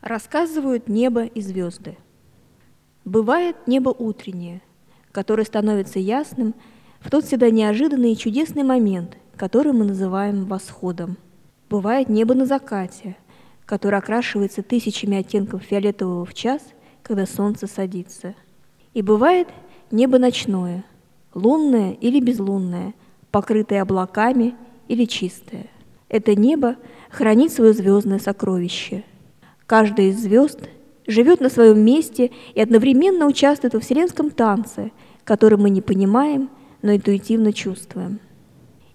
Рассказывают небо и звезды. Бывает небо утреннее, которое становится ясным в тот всегда неожиданный и чудесный момент, который мы называем восходом. Бывает небо на закате, которое окрашивается тысячами оттенков фиолетового в час, когда солнце садится. И бывает небо ночное, лунное или безлунное, покрытое облаками или чистое. Это небо хранит свое звездное сокровище – Каждая из звезд живет на своем месте и одновременно участвует во вселенском танце, который мы не понимаем, но интуитивно чувствуем.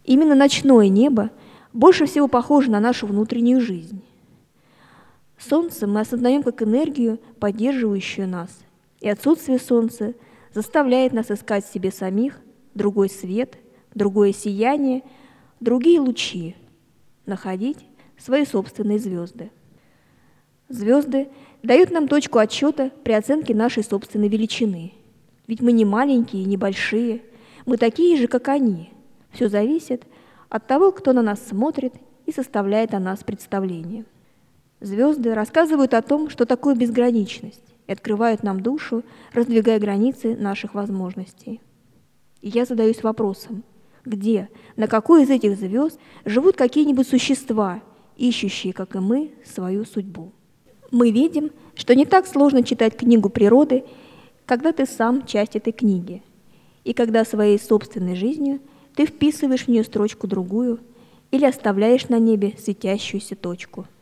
Именно ночное небо больше всего похоже на нашу внутреннюю жизнь. Солнце мы осознаем как энергию, поддерживающую нас, и отсутствие солнца заставляет нас искать в себе самих другой свет, другое сияние, другие лучи, находить свои собственные звезды. Звезды дают нам точку отсчета при оценке нашей собственной величины. Ведь мы не маленькие не большие, мы такие же, как они. Все зависит от того, кто на нас смотрит и составляет о нас представление. Звезды рассказывают о том, что такое безграничность, и открывают нам душу, раздвигая границы наших возможностей. И я задаюсь вопросом, где, на какой из этих звезд живут какие-нибудь существа, ищущие, как и мы, свою судьбу мы видим, что не так сложно читать книгу природы, когда ты сам часть этой книги, и когда своей собственной жизнью ты вписываешь в нее строчку другую или оставляешь на небе светящуюся точку –